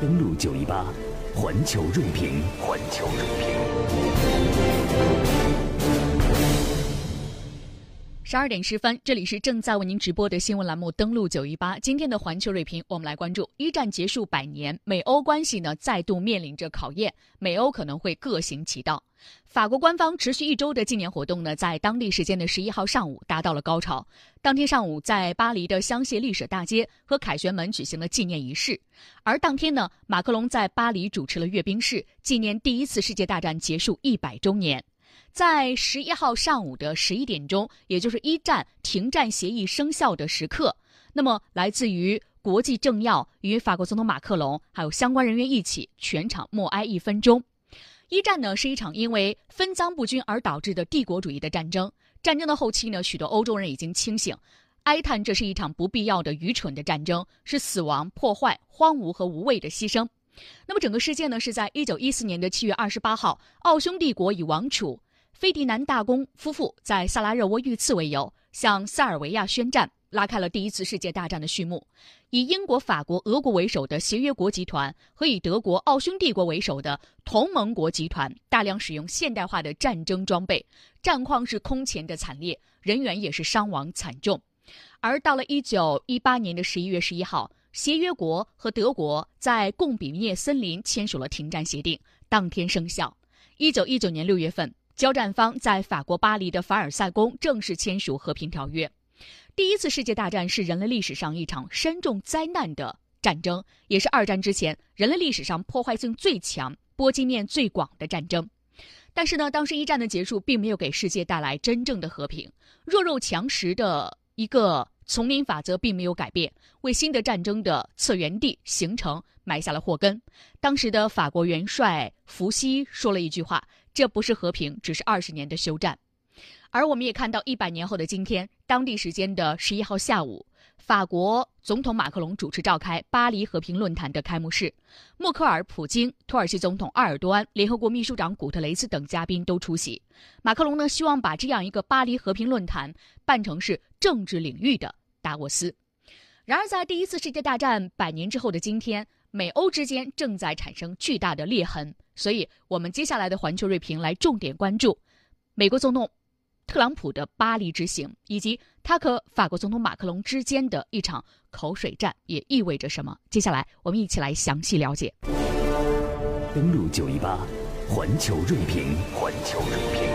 登录九一八，环球锐评，环球锐评。十二点十分，这里是正在为您直播的新闻栏目，登录九一八。今天的环球锐评，我们来关注一战结束百年，美欧关系呢再度面临着考验，美欧可能会各行其道。法国官方持续一周的纪念活动呢，在当地时间的十一号上午达到了高潮。当天上午，在巴黎的香榭丽舍大街和凯旋门举行了纪念仪式，而当天呢，马克龙在巴黎主持了阅兵式，纪念第一次世界大战结束一百周年。在十一号上午的十一点钟，也就是一战停战协议生效的时刻，那么来自于国际政要与法国总统马克龙还有相关人员一起，全场默哀一分钟。一战呢是一场因为分赃不均而导致的帝国主义的战争。战争的后期呢，许多欧洲人已经清醒，哀叹这是一场不必要的、愚蠢的战争，是死亡、破坏、荒芜和无谓的牺牲。那么整个事件呢，是在一九一四年的七月二十八号，奥匈帝国以王储。费迪南大公夫妇在萨拉热窝遇刺为由，向塞尔维亚宣战，拉开了第一次世界大战的序幕。以英国、法国、俄国为首的协约国集团和以德国、奥匈帝国为首的同盟国集团大量使用现代化的战争装备，战况是空前的惨烈，人员也是伤亡惨重。而到了一九一八年的十一月十一号，协约国和德国在贡比涅森林签署了停战协定，当天生效。一九一九年六月份。交战方在法国巴黎的凡尔赛宫正式签署和平条约。第一次世界大战是人类历史上一场深重灾难的战争，也是二战之前人类历史上破坏性最强、波及面最广的战争。但是呢，当时一战的结束并没有给世界带来真正的和平，弱肉强食的一个丛林法则并没有改变，为新的战争的策源地形成埋下了祸根。当时的法国元帅伏羲说了一句话。这不是和平，只是二十年的休战。而我们也看到，一百年后的今天，当地时间的十一号下午，法国总统马克龙主持召开巴黎和平论坛的开幕式，默克尔、普京、土耳其总统埃尔多安、联合国秘书长古特雷斯等嘉宾都出席。马克龙呢，希望把这样一个巴黎和平论坛办成是政治领域的达沃斯。然而，在第一次世界大战百年之后的今天，美欧之间正在产生巨大的裂痕。所以，我们接下来的环球锐评来重点关注美国总统特朗普的巴黎之行，以及他和法国总统马克龙之间的一场口水战，也意味着什么？接下来，我们一起来详细了解。登录九一八，环球锐评，环球锐评。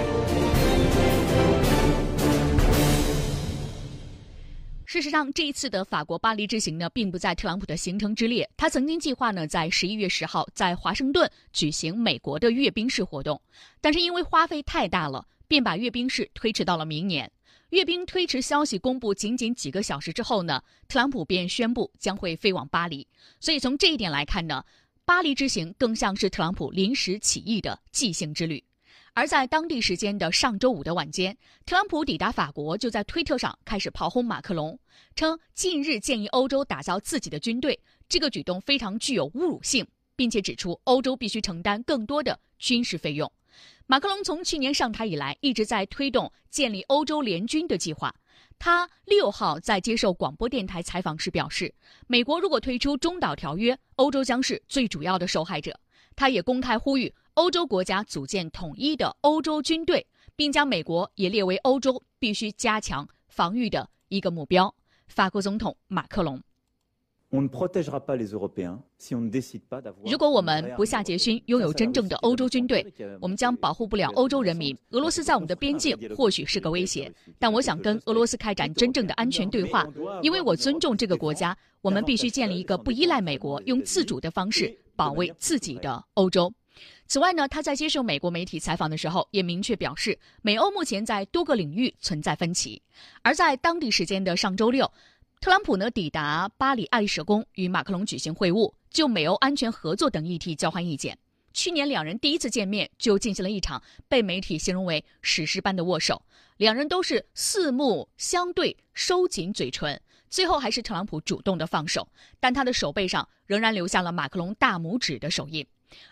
事实上，这一次的法国巴黎之行呢，并不在特朗普的行程之列。他曾经计划呢，在十一月十号在华盛顿举行美国的阅兵式活动，但是因为花费太大了，便把阅兵式推迟到了明年。阅兵推迟消息公布仅仅几个小时之后呢，特朗普便宣布将会飞往巴黎。所以从这一点来看呢，巴黎之行更像是特朗普临时起意的即兴之旅。而在当地时间的上周五的晚间，特朗普抵达法国，就在推特上开始炮轰马克龙，称近日建议欧洲打造自己的军队，这个举动非常具有侮辱性，并且指出欧洲必须承担更多的军事费用。马克龙从去年上台以来，一直在推动建立欧洲联军的计划。他六号在接受广播电台采访时表示，美国如果退出中导条约，欧洲将是最主要的受害者。他也公开呼吁。欧洲国家组建统一的欧洲军队，并将美国也列为欧洲必须加强防御的一个目标。法国总统马克龙：如果我们不下决心拥有真正的欧洲军队，我们将保护不了欧洲人民。俄罗斯在我们的边境或许是个威胁，但我想跟俄罗斯开展真正的安全对话，因为我尊重这个国家。我们必须建立一个不依赖美国、用自主的方式保卫自己的欧洲。此外呢，他在接受美国媒体采访的时候也明确表示，美欧目前在多个领域存在分歧。而在当地时间的上周六，特朗普呢抵达巴黎爱丽舍宫与马克龙举行会晤，就美欧安全合作等议题交换意见。去年两人第一次见面就进行了一场被媒体形容为史诗般的握手，两人都是四目相对，收紧嘴唇，最后还是特朗普主动的放手，但他的手背上仍然留下了马克龙大拇指的手印。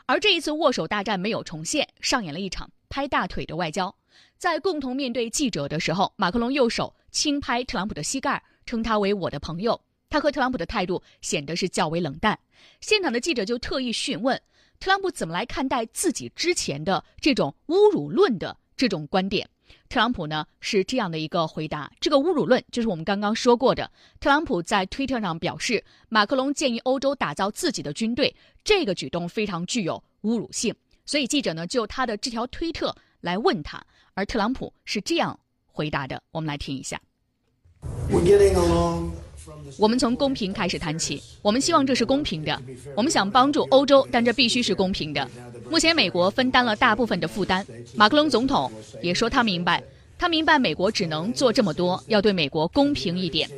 而这一次握手大战没有重现，上演了一场拍大腿的外交。在共同面对记者的时候，马克龙右手轻拍特朗普的膝盖，称他为我的朋友。他和特朗普的态度显得是较为冷淡。现场的记者就特意询问特朗普怎么来看待自己之前的这种侮辱论的这种观点。特朗普呢是这样的一个回答：这个侮辱论就是我们刚刚说过的。特朗普在推特上表示，马克龙建议欧洲打造自己的军队，这个举动非常具有侮辱性。所以记者呢就他的这条推特来问他，而特朗普是这样回答的。我们来听一下。我们从公平开始谈起，我们希望这是公平的。我们想帮助欧洲，但这必须是公平的。目前美国分担了大部分的负担。马克龙总统也说他明白，他明白美国只能做这么多，要对美国公平一点。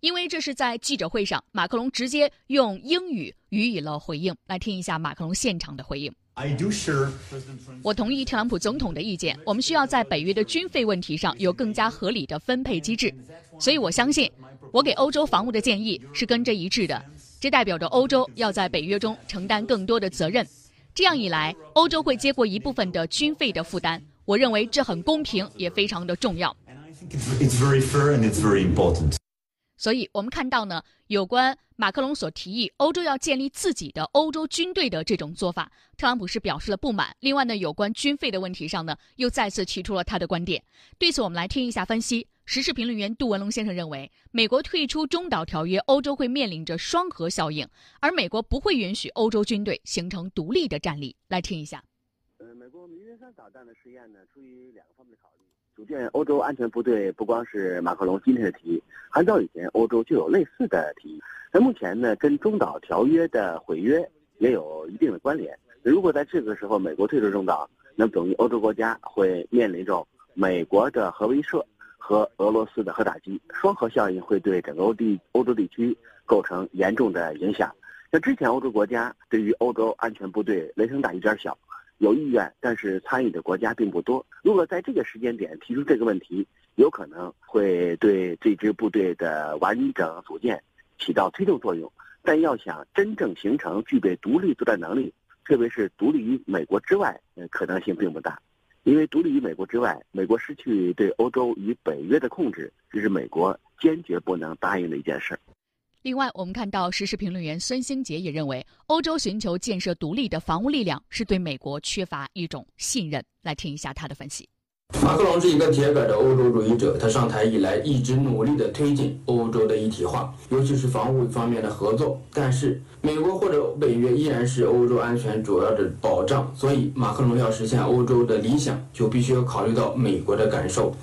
因为这是在记者会上，马克龙直接用英语予以了回应。来听一下马克龙现场的回应。我同意特朗普总统的意见，我们需要在北约的军费问题上有更加合理的分配机制。所以我相信，我给欧洲防务的建议是跟这一致的。这代表着欧洲要在北约中承担更多的责任。这样一来，欧洲会接过一部分的军费的负担。我认为这很公平，也非常的重要。所以，我们看到呢，有关马克龙所提议欧洲要建立自己的欧洲军队的这种做法，特朗普是表示了不满。另外呢，有关军费的问题上呢，又再次提出了他的观点。对此，我们来听一下分析。时事评论员杜文龙先生认为，美国退出中导条约，欧洲会面临着双核效应，而美国不会允许欧洲军队形成独立的战力。来听一下。呃，美国明月三导弹的试验呢，出于两个方面的考虑。组建欧洲安全部队不光是马克龙今天的提议，很早以前欧洲就有类似的提议。那目前呢，跟中导条约的毁约也有一定的关联。如果在这个时候美国退出中导，那么等于欧洲国家会面临着美国的核威慑和俄罗斯的核打击，双核效应会对整个欧地欧洲地区构成严重的影响。像之前欧洲国家对于欧洲安全部队雷声大雨点小。有意愿，但是参与的国家并不多。如果在这个时间点提出这个问题，有可能会对这支部队的完整组建起到推动作用。但要想真正形成具备独立作战能力，特别是独立于美国之外，可能性并不大。因为独立于美国之外，美国失去对欧洲与北约的控制，这是美国坚决不能答应的一件事。另外，我们看到时事评论员孙兴杰也认为，欧洲寻求建设独立的防务力量是对美国缺乏一种信任。来听一下他的分析。马克龙是一个铁杆的欧洲主义者，他上台以来一直努力地推进欧洲的一体化，尤其是防务方面的合作。但是，美国或者北约依然是欧洲安全主要的保障，所以马克龙要实现欧洲的理想，就必须要考虑到美国的感受。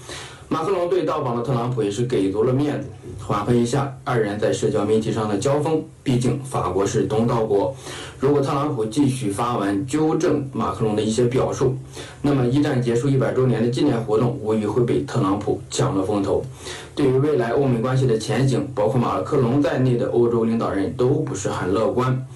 马克龙对到访的特朗普也是给足了面子，缓和一下二人在社交媒体上的交锋。毕竟法国是东道国，如果特朗普继续发文纠正马克龙的一些表述，那么一战结束一百周年的纪念活动无疑会被特朗普抢了风头。对于未来欧美关系的前景，包括马克龙在内的欧洲领导人都不是很乐观。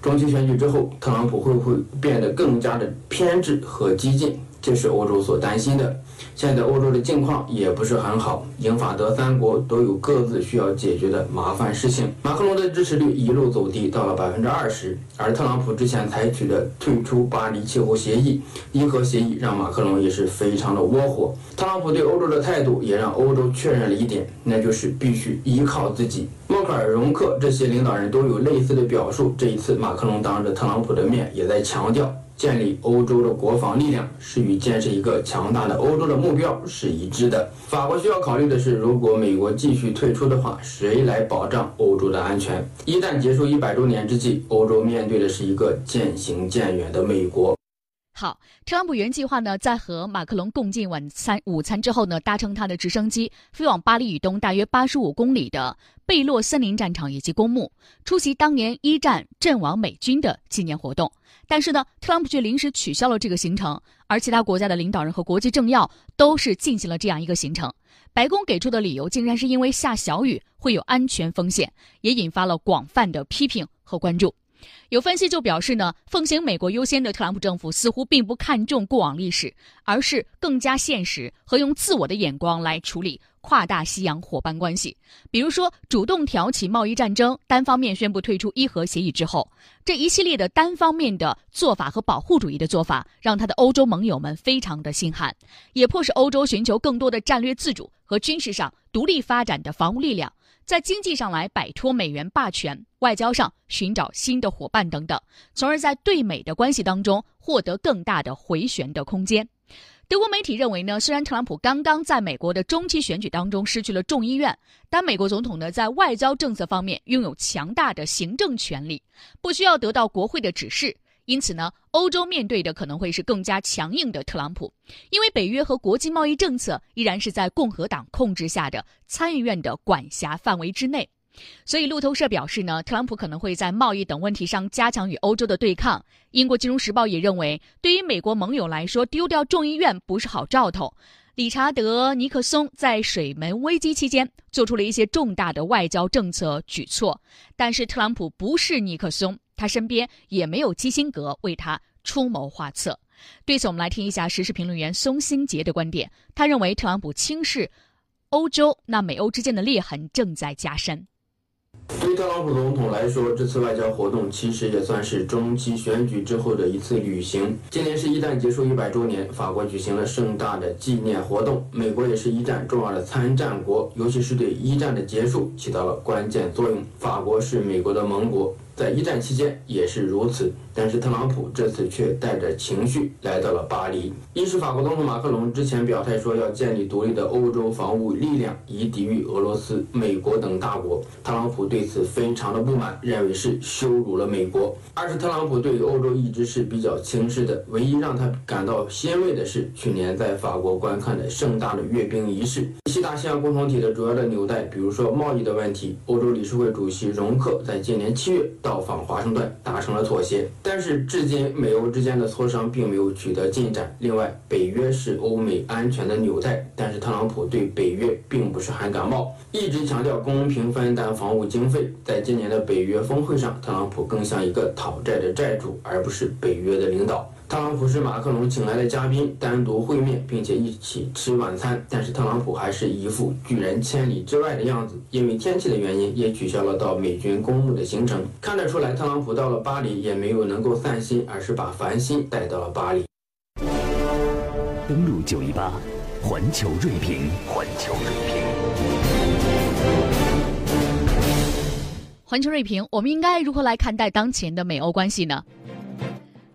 中期选举之后，特朗普会不会变得更加的偏执和激进？这是欧洲所担心的。现在欧洲的境况也不是很好，英法德三国都有各自需要解决的麻烦事情。马克龙的支持率一路走低，到了百分之二十。而特朗普之前采取的退出巴黎气候协议、伊核协议，让马克龙也是非常的窝火。特朗普对欧洲的态度也让欧洲确认了一点，那就是必须依靠自己。默克尔、容克这些领导人都有类似的表述。这一次，马克龙当着特朗普的面也在强调。建立欧洲的国防力量是与建设一个强大的欧洲的目标是一致的。法国需要考虑的是，如果美国继续退出的话，谁来保障欧洲的安全？一旦结束一百周年之际，欧洲面对的是一个渐行渐远的美国。好，特朗普原计划呢，在和马克龙共进晚餐午餐之后呢，搭乘他的直升机飞往巴黎以东大约八十五公里的贝洛森林战场以及公墓，出席当年一战阵亡美军的纪念活动。但是呢，特朗普却临时取消了这个行程，而其他国家的领导人和国际政要都是进行了这样一个行程。白宫给出的理由竟然是因为下小雨会有安全风险，也引发了广泛的批评和关注。有分析就表示呢，奉行美国优先的特朗普政府似乎并不看重过往历史，而是更加现实和用自我的眼光来处理跨大西洋伙伴关系。比如说，主动挑起贸易战争，单方面宣布退出伊核协议之后，这一系列的单方面的做法和保护主义的做法，让他的欧洲盟友们非常的心寒，也迫使欧洲寻求更多的战略自主和军事上独立发展的防务力量，在经济上来摆脱美元霸权，外交上寻找新的伙伴等等，从而在对美的关系当中获得更大的回旋的空间。德国媒体认为呢，虽然特朗普刚刚在美国的中期选举当中失去了众议院，但美国总统呢在外交政策方面拥有强大的行政权力，不需要得到国会的指示。因此呢，欧洲面对的可能会是更加强硬的特朗普，因为北约和国际贸易政策依然是在共和党控制下的参议院的管辖范围之内。所以路透社表示呢，特朗普可能会在贸易等问题上加强与欧洲的对抗。英国金融时报也认为，对于美国盟友来说，丢掉众议院不是好兆头。理查德·尼克松在水门危机期间做出了一些重大的外交政策举措，但是特朗普不是尼克松，他身边也没有基辛格为他出谋划策。对此，我们来听一下时事评论员松新杰的观点。他认为，特朗普轻视欧洲，那美欧之间的裂痕正在加深。对于特朗普总统来说，这次外交活动其实也算是中期选举之后的一次旅行。今年是一战结束一百周年，法国举行了盛大的纪念活动。美国也是一战重要的参战国，尤其是对一战的结束起到了关键作用。法国是美国的盟国。在一战期间也是如此，但是特朗普这次却带着情绪来到了巴黎。一是法国总统马克龙之前表态说要建立独立的欧洲防务力量，以抵御俄罗斯、美国等大国。特朗普对此非常的不满，认为是羞辱了美国。二是特朗普对于欧洲一直是比较轻视的，唯一让他感到欣慰的是去年在法国观看的盛大的阅兵仪式。西大西洋共同体的主要的纽带，比如说贸易的问题，欧洲理事会主席容克在今年七月。到访华盛顿，达成了妥协，但是至今美欧之间的磋商并没有取得进展。另外，北约是欧美安全的纽带，但是特朗普对北约并不是很感冒，一直强调公平分担防务经费。在今年的北约峰会上，特朗普更像一个讨债的债主，而不是北约的领导。特朗普是马克龙请来的嘉宾，单独会面，并且一起吃晚餐。但是特朗普还是一副拒人千里之外的样子，因为天气的原因，也取消了到美军公墓的行程。看得出来，特朗普到了巴黎也没有能够散心，而是把烦心带到了巴黎。登录九一八，环球锐评，环球锐评，环球锐评，我们应该如何来看待当前的美欧关系呢？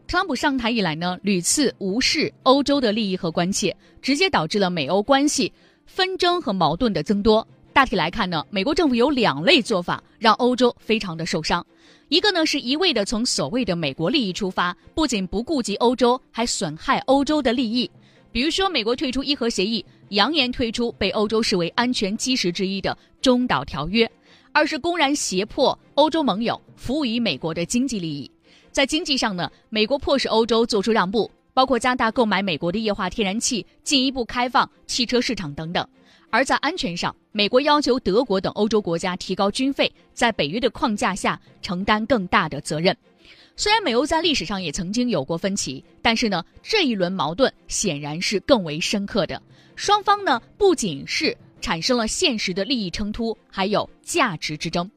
特朗普上台以来呢，屡次无视欧洲的利益和关切，直接导致了美欧关系纷争和矛盾的增多。大体来看呢，美国政府有两类做法让欧洲非常的受伤。一个呢是一味的从所谓的美国利益出发，不仅不顾及欧洲，还损害欧洲的利益。比如说，美国退出伊核协议，扬言退出被欧洲视为安全基石之一的中导条约；二是公然胁迫欧洲盟友服务于美国的经济利益。在经济上呢，美国迫使欧洲做出让步，包括加大购买美国的液化天然气，进一步开放汽车市场等等；而在安全上，美国要求德国等欧洲国家提高军费，在北约的框架下承担更大的责任。虽然美欧在历史上也曾经有过分歧，但是呢，这一轮矛盾显然是更为深刻的。双方呢，不仅是产生了现实的利益冲突，还有价值之争。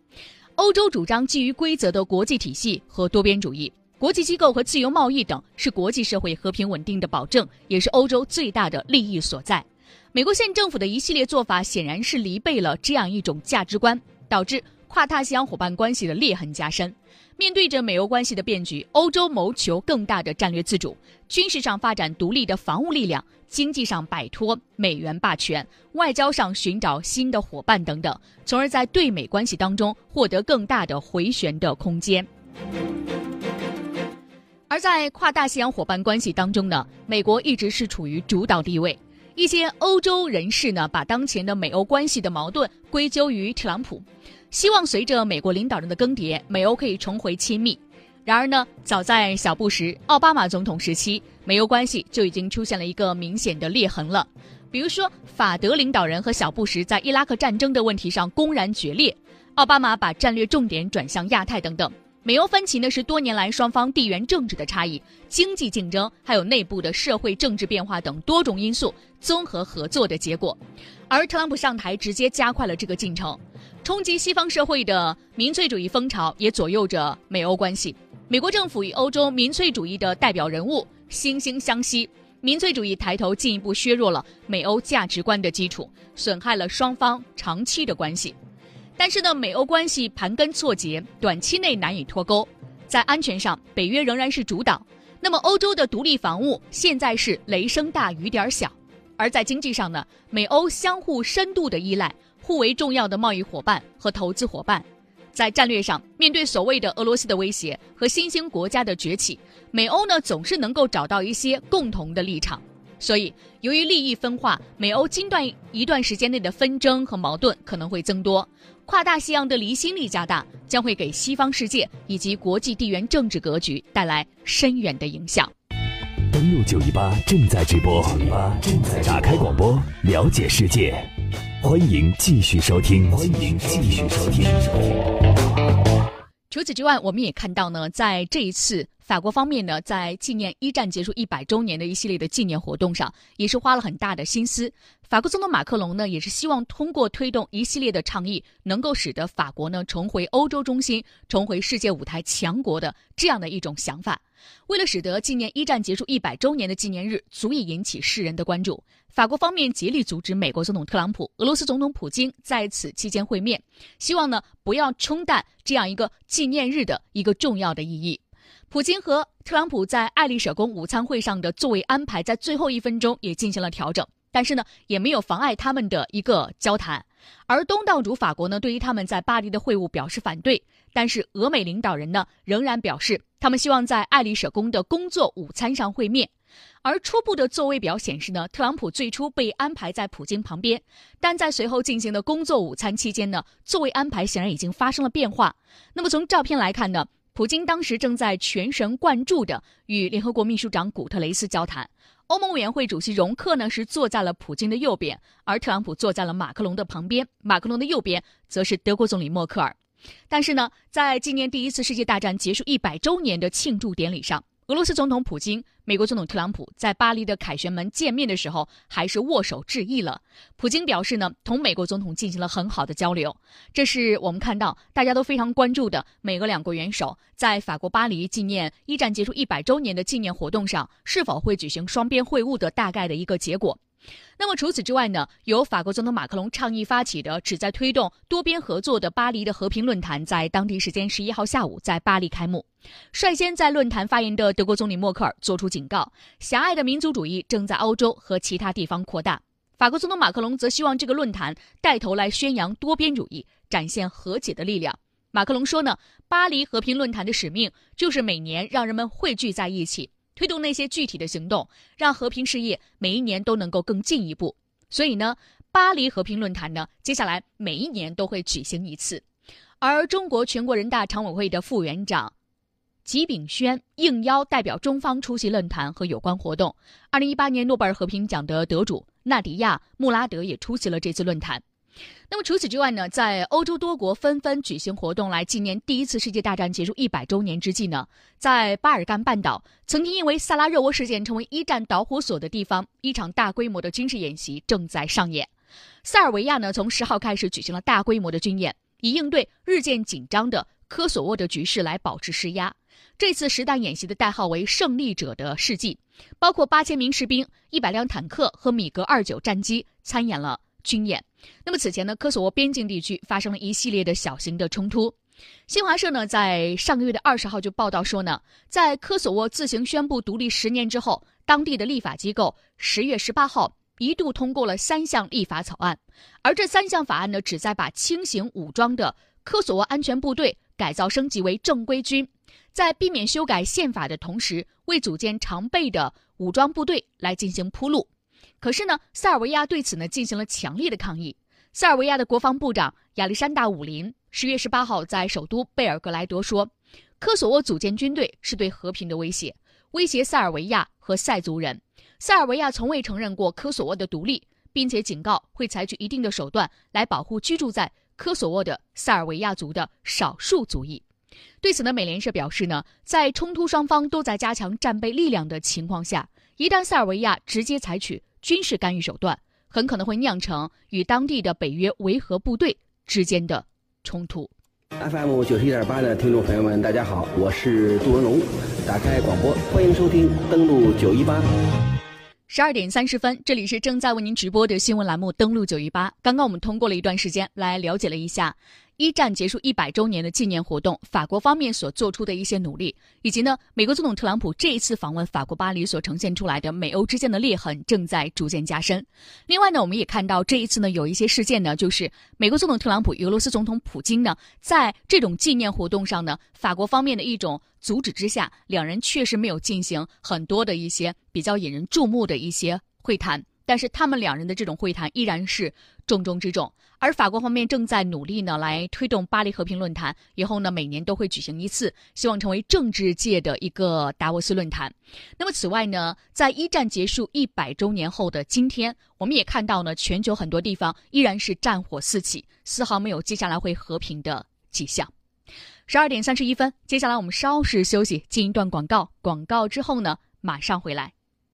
欧洲主张基于规则的国际体系和多边主义，国际机构和自由贸易等是国际社会和平稳定的保证，也是欧洲最大的利益所在。美国现政府的一系列做法显然是离背了这样一种价值观，导致跨大西洋伙伴关系的裂痕加深。面对着美欧关系的变局，欧洲谋求更大的战略自主，军事上发展独立的防务力量，经济上摆脱美元霸权，外交上寻找新的伙伴等等，从而在对美关系当中获得更大的回旋的空间。而在跨大西洋伙伴关系当中呢，美国一直是处于主导地位。一些欧洲人士呢，把当前的美欧关系的矛盾归咎于特朗普。希望随着美国领导人的更迭，美欧可以重回亲密。然而呢，早在小布什、奥巴马总统时期，美欧关系就已经出现了一个明显的裂痕了。比如说，法德领导人和小布什在伊拉克战争的问题上公然决裂，奥巴马把战略重点转向亚太等等。美欧分歧呢，是多年来双方地缘政治的差异、经济竞争，还有内部的社会政治变化等多种因素综合合作的结果。而特朗普上台直接加快了这个进程。冲击西方社会的民粹主义风潮也左右着美欧关系。美国政府与欧洲民粹主义的代表人物惺惺相惜，民粹主义抬头进一步削弱了美欧价值观的基础，损害了双方长期的关系。但是呢，美欧关系盘根错节，短期内难以脱钩。在安全上，北约仍然是主导。那么，欧洲的独立防务现在是雷声大雨点小。而在经济上呢，美欧相互深度的依赖，互为重要的贸易伙伴和投资伙伴。在战略上，面对所谓的俄罗斯的威胁和新兴国家的崛起，美欧呢总是能够找到一些共同的立场。所以，由于利益分化，美欧近段一段时间内的纷争和矛盾可能会增多，跨大西洋的离心力加大，将会给西方世界以及国际地缘政治格局带来深远的影响。登录九一八正在直播，正在打开广播，了解世界，欢迎继续收听，欢迎继续收听。除此之外，我们也看到呢，在这一次。法国方面呢，在纪念一战结束一百周年的一系列的纪念活动上，也是花了很大的心思。法国总统马克龙呢，也是希望通过推动一系列的倡议，能够使得法国呢重回欧洲中心、重回世界舞台强国的这样的一种想法。为了使得纪念一战结束一百周年的纪念日足以引起世人的关注，法国方面竭力阻止美国总统特朗普、俄罗斯总统普京在此期间会面，希望呢不要冲淡这样一个纪念日的一个重要的意义。普京和特朗普在爱丽舍宫午餐会上的座位安排，在最后一分钟也进行了调整，但是呢，也没有妨碍他们的一个交谈。而东道主法国呢，对于他们在巴黎的会晤表示反对，但是俄美领导人呢，仍然表示他们希望在爱丽舍宫的工作午餐上会面。而初步的座位表显示呢，特朗普最初被安排在普京旁边，但在随后进行的工作午餐期间呢，座位安排显然已经发生了变化。那么从照片来看呢？普京当时正在全神贯注地与联合国秘书长古特雷斯交谈，欧盟委员会主席容克呢是坐在了普京的右边，而特朗普坐在了马克龙的旁边，马克龙的右边则是德国总理默克尔。但是呢，在今年第一次世界大战结束一百周年的庆祝典礼上。俄罗斯总统普京、美国总统特朗普在巴黎的凯旋门见面的时候，还是握手致意了。普京表示呢，同美国总统进行了很好的交流。这是我们看到大家都非常关注的美俄两国元首在法国巴黎纪念一战结束一百周年的纪念活动上是否会举行双边会晤的大概的一个结果。那么除此之外呢？由法国总统马克龙倡议发起的、旨在推动多边合作的巴黎的和平论坛，在当地时间十一号下午在巴黎开幕。率先在论坛发言的德国总理默克尔作出警告：狭隘的民族主义正在欧洲和其他地方扩大。法国总统马克龙则希望这个论坛带头来宣扬多边主义，展现和解的力量。马克龙说呢，巴黎和平论坛的使命就是每年让人们汇聚在一起。推动那些具体的行动，让和平事业每一年都能够更进一步。所以呢，巴黎和平论坛呢，接下来每一年都会举行一次。而中国全国人大常委会的副委员长吉炳轩应邀代表中方出席论坛和有关活动。二零一八年诺贝尔和平奖的得主纳迪亚·穆拉德也出席了这次论坛。那么除此之外呢，在欧洲多国纷纷举行活动来纪念第一次世界大战结束一百周年之际呢，在巴尔干半岛，曾经因为萨拉热窝事件成为一战导火索的地方，一场大规模的军事演习正在上演。塞尔维亚呢，从十号开始举行了大规模的军演，以应对日渐紧张的科索沃的局势，来保持施压。这次实弹演习的代号为“胜利者的事迹”，包括八千名士兵、一百辆坦克和米格二九战机参演了。军演。那么此前呢，科索沃边境地区发生了一系列的小型的冲突。新华社呢在上个月的二十号就报道说呢，在科索沃自行宣布独立十年之后，当地的立法机构十月十八号一度通过了三项立法草案，而这三项法案呢，旨在把轻型武装的科索沃安全部队改造升级为正规军，在避免修改宪法的同时，为组建常备的武装部队来进行铺路。可是呢，塞尔维亚对此呢进行了强烈的抗议。塞尔维亚的国防部长亚历山大·武林十月十八号在首都贝尔格莱德说：“科索沃组建军队是对和平的威胁，威胁塞尔维亚和塞族人。塞尔维亚从未承认过科索沃的独立，并且警告会采取一定的手段来保护居住在科索沃的塞尔维亚族的少数族裔。”对此呢，美联社表示呢，在冲突双方都在加强战备力量的情况下，一旦塞尔维亚直接采取军事干预手段很可能会酿成与当地的北约维和部队之间的冲突。FM 九十一点八的听众朋友们，大家好，我是杜文龙。打开广播，欢迎收听登录九一八。十二点三十分，这里是正在为您直播的新闻栏目，登录九一八。刚刚我们通过了一段时间来了解了一下一战结束一百周年的纪念活动，法国方面所做出的一些努力，以及呢，美国总统特朗普这一次访问法国巴黎所呈现出来的美欧之间的裂痕正在逐渐加深。另外呢，我们也看到这一次呢，有一些事件呢，就是美国总统特朗普、俄罗斯总统普京呢，在这种纪念活动上呢，法国方面的一种。阻止之下，两人确实没有进行很多的一些比较引人注目的一些会谈，但是他们两人的这种会谈依然是重中之重。而法国方面正在努力呢，来推动巴黎和平论坛，以后呢每年都会举行一次，希望成为政治界的一个达沃斯论坛。那么此外呢，在一战结束一百周年后的今天，我们也看到呢，全球很多地方依然是战火四起，丝毫没有接下来会和平的迹象。十二点三十一分，接下来我们稍事休息，进一段广告。广告之后呢，马上回来。